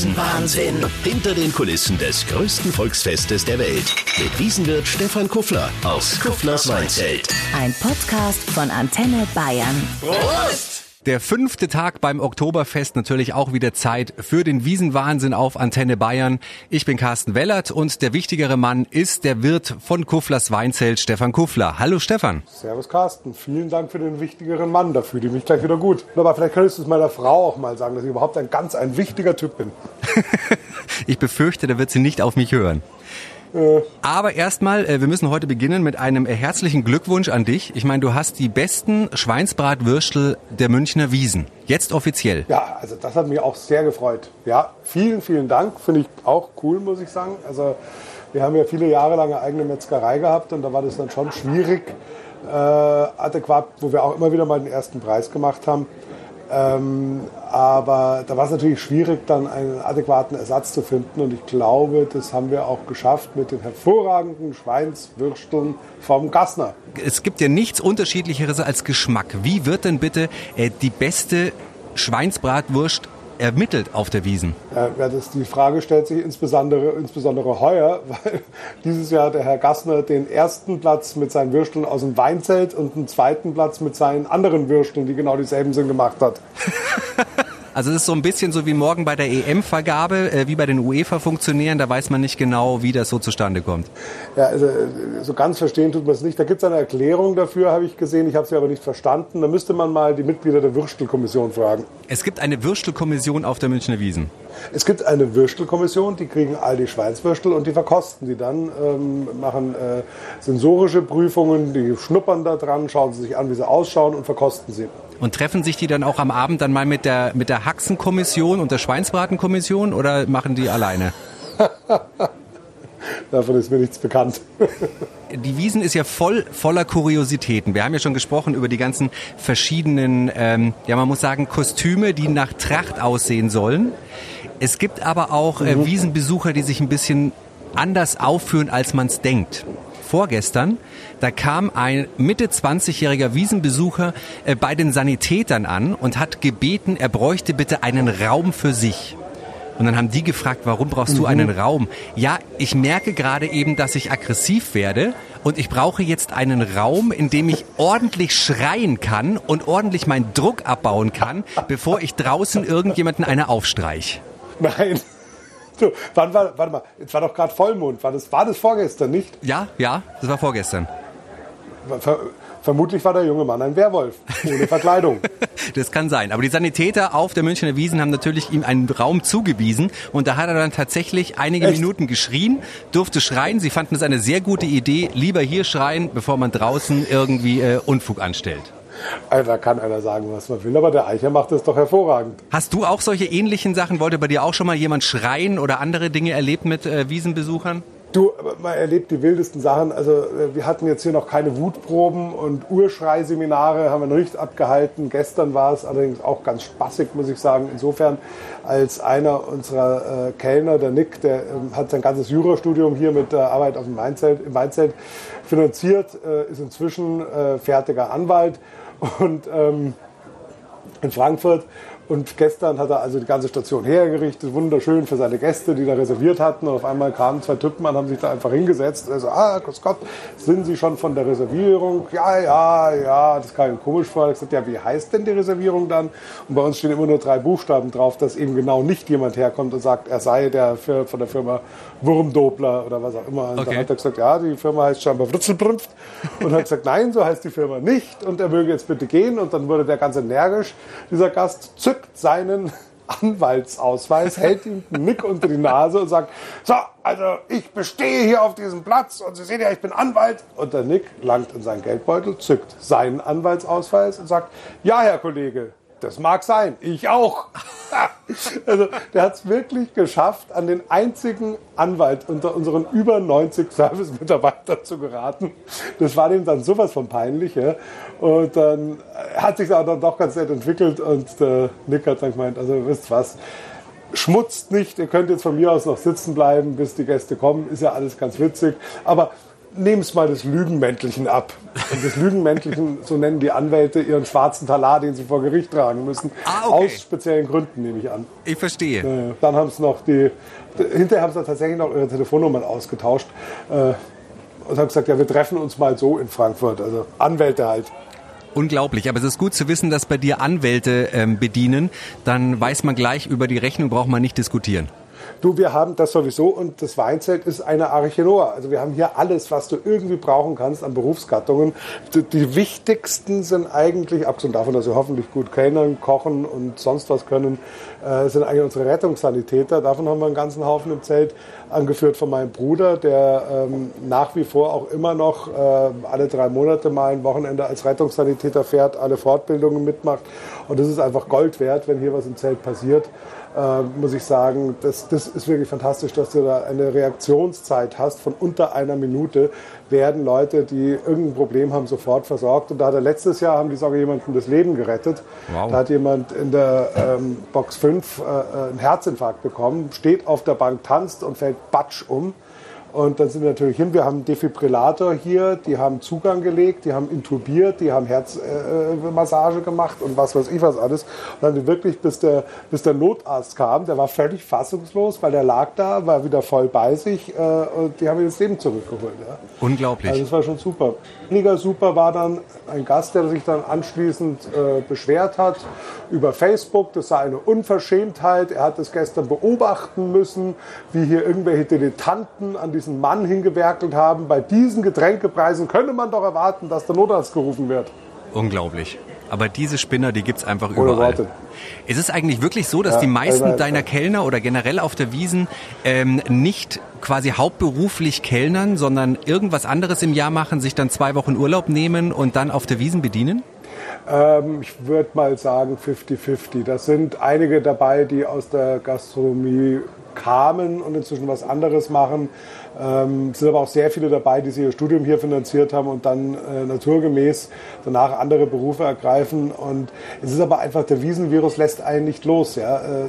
Wiesenwahnsinn. Hinter den Kulissen des größten Volksfestes der Welt. Mit Wiesenwirt Stefan Kuffler aus Kufflers Weinzelt. Ein Podcast von Antenne Bayern. Prost! Der fünfte Tag beim Oktoberfest, natürlich auch wieder Zeit für den Wiesenwahnsinn auf Antenne Bayern. Ich bin Carsten Wellert und der wichtigere Mann ist der Wirt von Kufflers Weinzelt, Stefan Kuffler. Hallo Stefan. Servus Carsten, vielen Dank für den wichtigeren Mann, da fühle ich mich gleich wieder gut. Aber vielleicht könntest du es meiner Frau auch mal sagen, dass ich überhaupt ein ganz ein wichtiger Typ bin. ich befürchte, da wird sie nicht auf mich hören. Aber erstmal, äh, wir müssen heute beginnen mit einem herzlichen Glückwunsch an dich. Ich meine, du hast die besten Schweinsbratwürstel der Münchner Wiesen. Jetzt offiziell. Ja, also das hat mich auch sehr gefreut. Ja, vielen, vielen Dank. Finde ich auch cool, muss ich sagen. Also wir haben ja viele Jahre lang eine eigene Metzgerei gehabt und da war das dann schon schwierig, äh, adäquat, wo wir auch immer wieder mal den ersten Preis gemacht haben. Ähm, aber da war es natürlich schwierig, dann einen adäquaten Ersatz zu finden. Und ich glaube, das haben wir auch geschafft mit den hervorragenden Schweinswürsteln vom Gassner. Es gibt ja nichts Unterschiedlicheres als Geschmack. Wie wird denn bitte äh, die beste Schweinsbratwurst ermittelt auf der Wiesen? Ja, das, die Frage stellt sich insbesondere, insbesondere heuer, weil dieses Jahr der Herr Gassner den ersten Platz mit seinen Würsteln aus dem Weinzelt und den zweiten Platz mit seinen anderen Würsteln, die genau dieselben sind, gemacht hat. Also es ist so ein bisschen so wie morgen bei der EM-Vergabe, äh, wie bei den UEFA-Funktionären, da weiß man nicht genau, wie das so zustande kommt. Ja, also äh, so ganz verstehen tut man es nicht. Da gibt es eine Erklärung dafür, habe ich gesehen, ich habe sie aber nicht verstanden. Da müsste man mal die Mitglieder der Würstelkommission fragen. Es gibt eine Würstelkommission auf der Münchner Wiesen. Es gibt eine Würstelkommission, die kriegen all die Schweinswürstel und die verkosten die dann, ähm, machen äh, sensorische Prüfungen, die schnuppern da dran, schauen sie sich an, wie sie ausschauen und verkosten sie. Und treffen sich die dann auch am Abend dann mal mit der, mit der Haxenkommission und der Schweinsbratenkommission oder machen die alleine? Davon ist mir nichts bekannt. die Wiesen ist ja voll voller Kuriositäten. Wir haben ja schon gesprochen über die ganzen verschiedenen, ähm, ja man muss sagen, Kostüme, die nach Tracht aussehen sollen. Es gibt aber auch äh, mhm. Wiesenbesucher, die sich ein bisschen anders aufführen, als man es denkt. Vorgestern, da kam ein Mitte 20-jähriger Wiesenbesucher äh, bei den Sanitätern an und hat gebeten, er bräuchte bitte einen Raum für sich. Und dann haben die gefragt, warum brauchst du mhm. einen Raum? Ja, ich merke gerade eben, dass ich aggressiv werde und ich brauche jetzt einen Raum, in dem ich ordentlich schreien kann und ordentlich meinen Druck abbauen kann, bevor ich draußen irgendjemanden eine aufstreich. Nein. Du, wann war, warte mal, jetzt war doch gerade Vollmond. War das, war das vorgestern, nicht? Ja, ja, das war vorgestern. Ver, vermutlich war der junge Mann ein Werwolf, ohne Verkleidung. das kann sein. Aber die Sanitäter auf der Münchner Wiesen haben natürlich ihm einen Raum zugewiesen. Und da hat er dann tatsächlich einige Echt? Minuten geschrien, durfte schreien. Sie fanden es eine sehr gute Idee. Lieber hier schreien, bevor man draußen irgendwie äh, Unfug anstellt. Da kann einer sagen, was man will, aber der Eicher macht das doch hervorragend. Hast du auch solche ähnlichen Sachen? Wollte bei dir auch schon mal jemand schreien oder andere Dinge erlebt mit äh, Wiesenbesuchern? Du, man erlebt die wildesten Sachen. Also äh, wir hatten jetzt hier noch keine Wutproben und Urschreiseminare haben wir noch nicht abgehalten. Gestern war es allerdings auch ganz spaßig, muss ich sagen. Insofern, als einer unserer äh, Kellner, der Nick, der ähm, hat sein ganzes Jurastudium hier mit der Arbeit auf dem Weinzelt, im Weinzelt finanziert, äh, ist inzwischen äh, fertiger Anwalt und ähm, in Frankfurt und gestern hat er also die ganze Station hergerichtet, wunderschön für seine Gäste, die da reserviert hatten. Und auf einmal kamen zwei Typen an, haben sich da einfach hingesetzt. Er so, ah, Gott, Gott, sind Sie schon von der Reservierung? Ja, ja, ja, das kam ihm komisch vor. Er hat gesagt, ja, wie heißt denn die Reservierung dann? Und bei uns stehen immer nur drei Buchstaben drauf, dass eben genau nicht jemand herkommt und sagt, er sei der von der Firma Wurmdobler oder was auch immer. Und okay. dann hat er gesagt, ja, die Firma heißt scheinbar Writzelbrümpft. Und hat gesagt, nein, so heißt die Firma nicht. Und er möge jetzt bitte gehen. Und dann wurde der ganz energisch, dieser Gast, zückt seinen Anwaltsausweis, hält ihm einen Nick unter die Nase und sagt, so, also ich bestehe hier auf diesem Platz und Sie sehen ja, ich bin Anwalt. Und der Nick langt in seinen Geldbeutel, zückt seinen Anwaltsausweis und sagt, ja, Herr Kollege, das mag sein, ich auch. also der hat es wirklich geschafft, an den einzigen Anwalt unter unseren über 90 Service-Mitarbeitern zu geraten. Das war dem dann sowas von peinlich. Ja? Und dann hat sich auch dann doch ganz nett entwickelt und der Nick hat dann gemeint, also wisst was, schmutzt nicht, ihr könnt jetzt von mir aus noch sitzen bleiben, bis die Gäste kommen, ist ja alles ganz witzig. Aber nehmen es mal das Lügenmäntelchen ab. Und das Lügenmäntelchen, so nennen die Anwälte ihren schwarzen Talar, den sie vor Gericht tragen müssen. Ah, okay. Aus speziellen Gründen, nehme ich an. Ich verstehe. Äh, dann haben sie noch die, hinterher haben sie tatsächlich noch ihre Telefonnummern ausgetauscht. Äh, und haben gesagt, ja, wir treffen uns mal so in Frankfurt. Also Anwälte halt. Unglaublich, aber es ist gut zu wissen, dass bei dir Anwälte ähm, bedienen. Dann weiß man gleich, über die Rechnung braucht man nicht diskutieren. Du, wir haben das sowieso und das Weinzelt ist eine Arche Noah. Also wir haben hier alles, was du irgendwie brauchen kannst an Berufsgattungen. Die, die wichtigsten sind eigentlich, abgesehen davon, dass wir hoffentlich gut kellnern, kochen und sonst was können, äh, sind eigentlich unsere Rettungssanitäter. Davon haben wir einen ganzen Haufen im Zelt, angeführt von meinem Bruder, der ähm, nach wie vor auch immer noch äh, alle drei Monate mal ein Wochenende als Rettungssanitäter fährt, alle Fortbildungen mitmacht. Und das ist einfach Gold wert, wenn hier was im Zelt passiert äh, muss ich sagen, das, das ist wirklich fantastisch, dass du da eine Reaktionszeit hast von unter einer Minute, werden Leute, die irgendein Problem haben, sofort versorgt. Und da hat er letztes Jahr, haben die sogar jemandem das Leben gerettet. Wow. Da hat jemand in der ähm, Box 5 äh, einen Herzinfarkt bekommen, steht auf der Bank, tanzt und fällt batsch um. Und dann sind wir natürlich hin. Wir haben einen Defibrillator hier, die haben Zugang gelegt, die haben intubiert, die haben Herzmassage äh, gemacht und was weiß ich was alles. Und dann wirklich, bis der, bis der Notarzt kam, der war völlig fassungslos, weil der lag da, war wieder voll bei sich äh, und die haben ihm das Leben zurückgeholt. Ja. Unglaublich. Also das war schon super. Weniger super war dann ein Gast, der sich dann anschließend äh, beschwert hat über Facebook. Das sei eine Unverschämtheit. Er hat es gestern beobachten müssen, wie hier irgendwelche Dilettanten an diesen Mann hingewerkelt haben. Bei diesen Getränkepreisen könnte man doch erwarten, dass der Notarzt gerufen wird. Unglaublich. Aber diese Spinner, die gibt's einfach überall. Ist es eigentlich wirklich so, dass ja, die meisten also, deiner Kellner oder generell auf der Wiesen ähm, nicht quasi hauptberuflich kellnern, sondern irgendwas anderes im Jahr machen, sich dann zwei Wochen Urlaub nehmen und dann auf der Wiesen bedienen? Ähm, ich würde mal sagen 50-50. Das sind einige dabei, die aus der Gastronomie kamen und inzwischen was anderes machen. Ähm, sind aber auch sehr viele dabei, die sich ihr Studium hier finanziert haben und dann äh, naturgemäß danach andere Berufe ergreifen. Und es ist aber einfach, der Wiesenvirus lässt einen nicht los. Ja? Äh,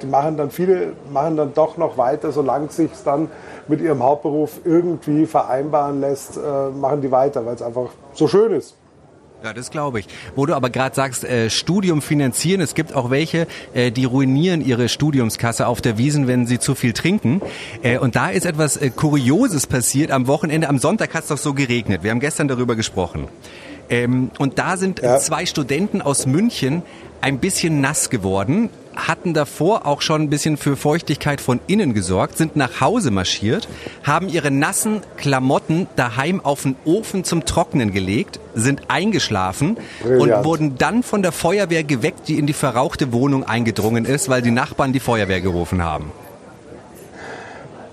die machen dann, viele machen dann doch noch weiter, solange es sich dann mit ihrem Hauptberuf irgendwie vereinbaren lässt, äh, machen die weiter, weil es einfach so schön ist. Ja, das glaube ich. Wo du aber gerade sagst, äh, Studium finanzieren, es gibt auch welche, äh, die ruinieren ihre Studiumskasse auf der Wiesen, wenn sie zu viel trinken. Äh, und da ist etwas äh, Kurioses passiert am Wochenende. Am Sonntag hat es doch so geregnet. Wir haben gestern darüber gesprochen. Ähm, und da sind ja. zwei Studenten aus München ein bisschen nass geworden, hatten davor auch schon ein bisschen für Feuchtigkeit von innen gesorgt, sind nach Hause marschiert, haben ihre nassen Klamotten daheim auf den Ofen zum Trocknen gelegt, sind eingeschlafen Brilliant. und wurden dann von der Feuerwehr geweckt, die in die verrauchte Wohnung eingedrungen ist, weil die Nachbarn die Feuerwehr gerufen haben.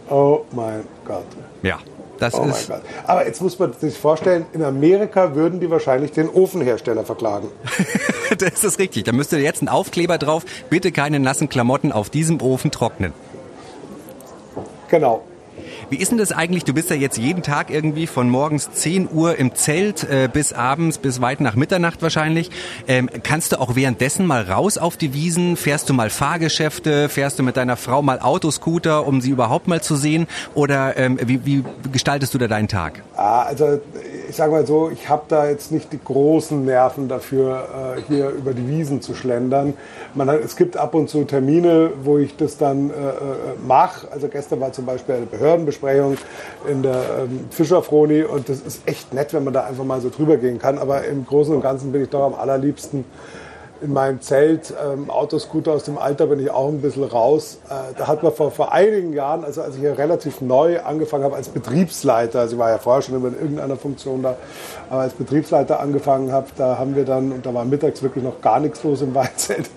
Oh mein Gott. Ja. Das oh ist Aber jetzt muss man sich vorstellen, in Amerika würden die wahrscheinlich den Ofenhersteller verklagen. das ist richtig. Da müsste jetzt ein Aufkleber drauf. Bitte keine nassen Klamotten auf diesem Ofen trocknen. Genau. Wie ist denn das eigentlich? Du bist ja jetzt jeden Tag irgendwie von morgens 10 Uhr im Zelt äh, bis abends, bis weit nach Mitternacht wahrscheinlich. Ähm, kannst du auch währenddessen mal raus auf die Wiesen? Fährst du mal Fahrgeschäfte? Fährst du mit deiner Frau mal Autoscooter, um sie überhaupt mal zu sehen? Oder ähm, wie, wie gestaltest du da deinen Tag? Ah, also ich sage mal so, ich habe da jetzt nicht die großen Nerven dafür, äh, hier über die Wiesen zu schlendern. Man hat, es gibt ab und zu Termine, wo ich das dann äh, äh mache. Also gestern war zum Beispiel eine Behördenbesprechung in der ähm, Fischerfroni und das ist echt nett, wenn man da einfach mal so drüber gehen kann. Aber im Großen und Ganzen bin ich doch am allerliebsten in meinem Zelt. Ähm, Autoscooter aus dem Alter bin ich auch ein bisschen raus. Äh, da hat man vor, vor einigen Jahren, also als ich hier relativ neu angefangen habe als Betriebsleiter, also ich war ja vorher schon in irgendeiner Funktion da, aber als Betriebsleiter angefangen habe, da haben wir dann, und da war mittags wirklich noch gar nichts los im Weinzelt,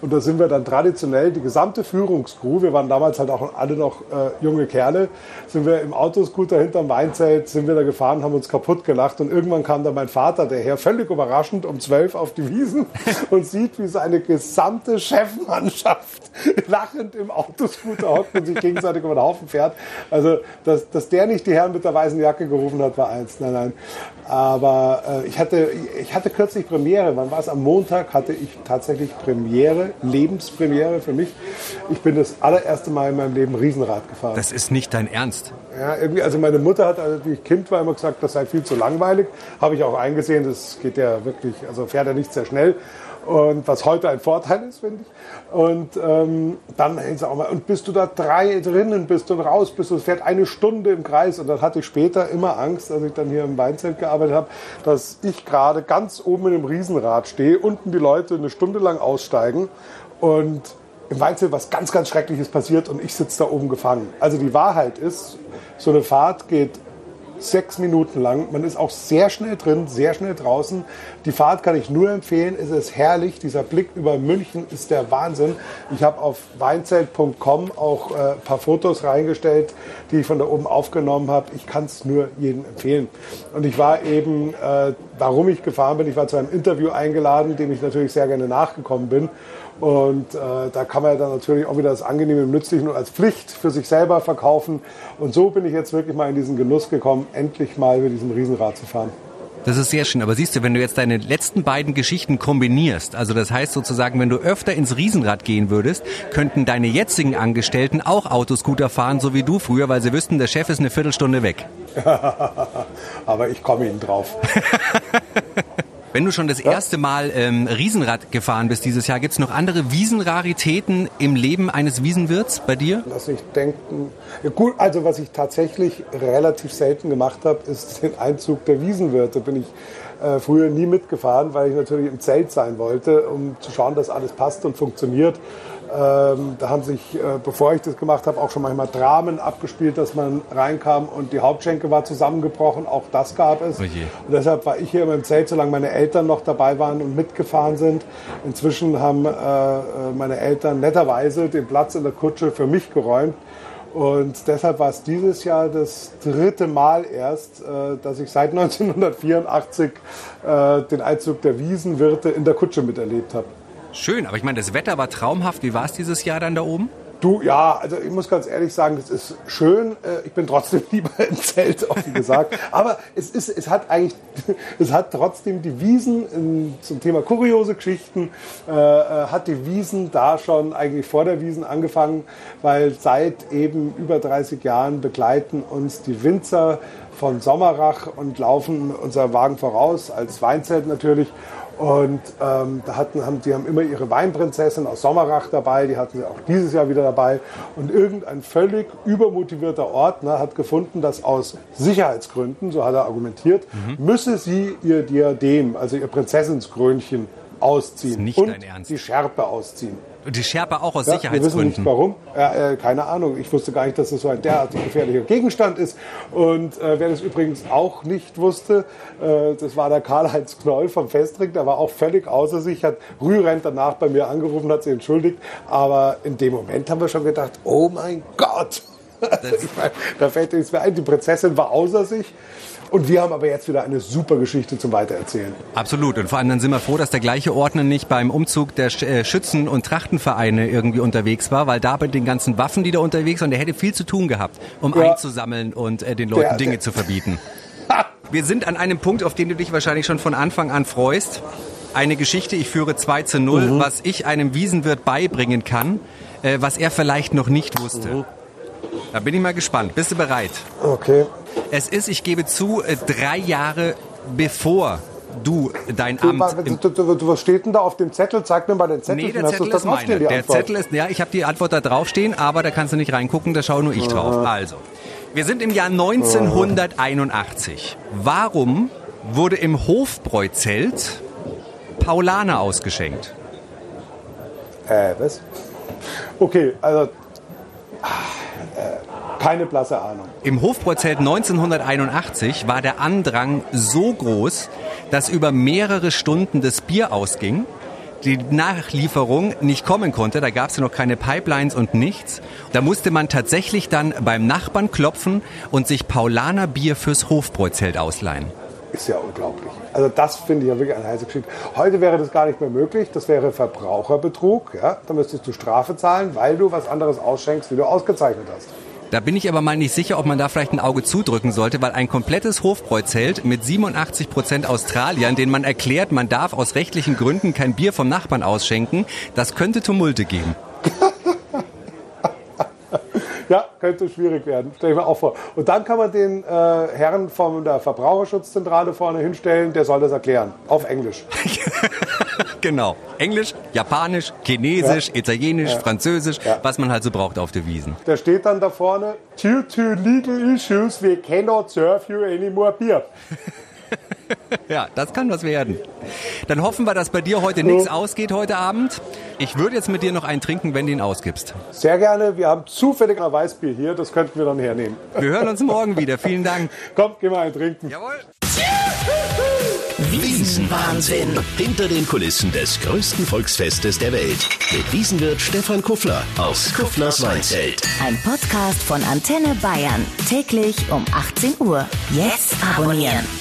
und da sind wir dann traditionell, die gesamte Führungskrew, wir waren damals halt auch alle noch äh, junge Kerle, sind wir im Autoscooter hinterm Weinzelt, sind wir da gefahren, haben uns kaputt gelacht und irgendwann kam dann mein Vater, der her, völlig überraschend um zwölf auf die Wiesen und sieht, wie seine gesamte Chefmannschaft lachend im Autoscooter hockt und sich gegenseitig über den Haufen fährt. Also, dass, dass der nicht die Herren mit der weißen Jacke gerufen hat, war eins. Nein, nein. Aber äh, ich, hatte, ich hatte kürzlich Premiere. Wann war es? Am Montag hatte ich tatsächlich Premiere, Lebenspremiere für mich. Ich bin das allererste Mal in meinem Leben Riesenrad gefahren. Das ist nicht dein Ernst. Ja, irgendwie, also meine Mutter hat, als ich Kind war, immer gesagt, das sei viel zu langweilig. Habe ich auch eingesehen, das geht ja wirklich, also fährt er nicht sehr schnell. Und was heute ein Vorteil ist, finde ich. Und ähm, dann auch mal, und bist du da drei drinnen, bist du raus, bist du, es fährt eine Stunde im Kreis. Und dann hatte ich später immer Angst, als ich dann hier im Weinzelt gearbeitet habe, dass ich gerade ganz oben in einem Riesenrad stehe, unten die Leute eine Stunde lang aussteigen und im Weinzelt was ganz, ganz Schreckliches passiert und ich sitze da oben gefangen. Also die Wahrheit ist, so eine Fahrt geht sechs Minuten lang. Man ist auch sehr schnell drin, sehr schnell draußen. Die Fahrt kann ich nur empfehlen. Es ist herrlich. Dieser Blick über München ist der Wahnsinn. Ich habe auf weinzelt.com auch äh, ein paar Fotos reingestellt, die ich von da oben aufgenommen habe. Ich kann es nur jedem empfehlen. Und ich war eben, äh, warum ich gefahren bin, ich war zu einem Interview eingeladen, dem ich natürlich sehr gerne nachgekommen bin. Und äh, da kann man ja dann natürlich auch wieder das Angenehme und Nützliche nur als Pflicht für sich selber verkaufen. Und so bin ich jetzt wirklich mal in diesen Genuss gekommen, endlich mal mit diesem Riesenrad zu fahren. Das ist sehr schön. Aber siehst du, wenn du jetzt deine letzten beiden Geschichten kombinierst, also das heißt sozusagen, wenn du öfter ins Riesenrad gehen würdest, könnten deine jetzigen Angestellten auch Autoscooter fahren, so wie du früher, weil sie wüssten, der Chef ist eine Viertelstunde weg. Aber ich komme ihnen drauf. Wenn du schon das erste Mal ähm, Riesenrad gefahren bist dieses Jahr, gibt es noch andere Wiesenraritäten im Leben eines Wiesenwirts bei dir? Lass ich denken. Ja, gut, also was ich tatsächlich relativ selten gemacht habe, ist den Einzug der Wiesenwirte. Bin ich äh, früher nie mitgefahren, weil ich natürlich im Zelt sein wollte, um zu schauen, dass alles passt und funktioniert. Ähm, da haben sich, äh, bevor ich das gemacht habe, auch schon manchmal Dramen abgespielt, dass man reinkam und die Hauptschenke war zusammengebrochen. Auch das gab es. Oh und deshalb war ich hier immer im Zelt, solange meine Eltern noch dabei waren und mitgefahren sind. Inzwischen haben äh, äh meine Eltern netterweise den Platz in der Kutsche für mich geräumt. Und deshalb war es dieses Jahr das dritte Mal erst, äh, dass ich seit 1984 äh, den Einzug der Wiesenwirte in der Kutsche miterlebt habe. Schön, aber ich meine, das Wetter war traumhaft. Wie war es dieses Jahr dann da oben? Du, ja, also ich muss ganz ehrlich sagen, es ist schön. Äh, ich bin trotzdem lieber im Zelt, offen gesagt. Aber es ist, es hat eigentlich, es hat trotzdem die Wiesen in, zum Thema kuriose Geschichten, äh, äh, hat die Wiesen da schon eigentlich vor der Wiesen angefangen, weil seit eben über 30 Jahren begleiten uns die Winzer von Sommerach und laufen unser Wagen voraus, als Weinzelt natürlich. Und ähm, da hatten, haben, die haben immer ihre Weinprinzessin aus Sommerach dabei, die hatten sie auch dieses Jahr wieder dabei. Und irgendein völlig übermotivierter Ordner hat gefunden, dass aus Sicherheitsgründen, so hat er argumentiert, mhm. müsse sie ihr Diadem, also ihr Prinzessinskrönchen, ausziehen nicht und die Schärpe ausziehen. Und die Schärpe auch aus ja, Sicherheitsgründen? Wir wissen nicht warum. Äh, äh, keine Ahnung. Ich wusste gar nicht, dass das so ein derartig gefährlicher Gegenstand ist. Und äh, wer das übrigens auch nicht wusste, äh, das war der Karl-Heinz Knoll vom Festring. Der war auch völlig außer sich, hat rührend danach bei mir angerufen, hat sich entschuldigt. Aber in dem Moment haben wir schon gedacht, oh mein Gott. meine, da fällt uns ein, die Prinzessin war außer sich. Und wir haben aber jetzt wieder eine super Geschichte zum Weitererzählen. Absolut. Und vor allem dann sind wir froh, dass der gleiche Ordner nicht beim Umzug der äh, Schützen- und Trachtenvereine irgendwie unterwegs war, weil da bei den ganzen Waffen, die da unterwegs waren, der hätte viel zu tun gehabt, um ja. einzusammeln und äh, den Leuten der, Dinge der. zu verbieten. wir sind an einem Punkt, auf den du dich wahrscheinlich schon von Anfang an freust. Eine Geschichte, ich führe 2 zu 0, mhm. was ich einem Wiesenwirt beibringen kann, äh, was er vielleicht noch nicht wusste. Mhm. Da bin ich mal gespannt. Bist du bereit? Okay. Es ist, ich gebe zu, äh, drei Jahre bevor du dein du, Amt. Du, du, was steht denn da auf dem Zettel? Zeig mir mal den Zettel. Nee, der Zettel ist meine. Der Zettel ist, ja, ich habe die Antwort da draufstehen, aber da kannst du nicht reingucken, da schaue nur ich drauf. Also, wir sind im Jahr 1981. Warum wurde im Hofbräuzelt Paulaner ausgeschenkt? Äh, was? Okay, also. Ah, äh, keine blasse Ahnung. Im Hofbräuzelt 1981 war der Andrang so groß, dass über mehrere Stunden das Bier ausging die Nachlieferung nicht kommen konnte. Da gab es ja noch keine Pipelines und nichts. Da musste man tatsächlich dann beim Nachbarn klopfen und sich Paulaner Bier fürs Hofbräuzelt ausleihen. ist ja unglaublich. Also das finde ich ja wirklich eine heiße Geschichte. Heute wäre das gar nicht mehr möglich. Das wäre Verbraucherbetrug. Ja? Da müsstest du Strafe zahlen, weil du was anderes ausschenkst, wie du ausgezeichnet hast. Da bin ich aber mal nicht sicher, ob man da vielleicht ein Auge zudrücken sollte, weil ein komplettes Hofbräuzelt mit 87 Prozent Australiern, denen man erklärt, man darf aus rechtlichen Gründen kein Bier vom Nachbarn ausschenken, das könnte Tumulte geben. Ja, könnte schwierig werden. Stell ich mir auch vor. Und dann kann man den äh, Herrn von der Verbraucherschutzzentrale vorne hinstellen, der soll das erklären. Auf Englisch. genau. Englisch, Japanisch, Chinesisch, ja. Italienisch, ja. Französisch, ja. was man halt so braucht auf der Wiesen. Der steht dann da vorne, due to legal issues, we cannot serve you any more beer. ja, das kann was werden. Dann hoffen wir, dass bei dir heute nichts ausgeht heute Abend. Ich würde jetzt mit dir noch einen trinken, wenn du ihn ausgibst. Sehr gerne. Wir haben zufällig ein Weißbier hier. Das könnten wir dann hernehmen. Wir hören uns morgen wieder. Vielen Dank. Kommt, geh mal einen trinken. Jawohl. Wiesenwahnsinn. Hinter den Kulissen des größten Volksfestes der Welt. Mit Wiesenwirt Stefan Kuffler aus Kufflers Weinzelt. Ein Podcast von Antenne Bayern. Täglich um 18 Uhr. Jetzt abonnieren.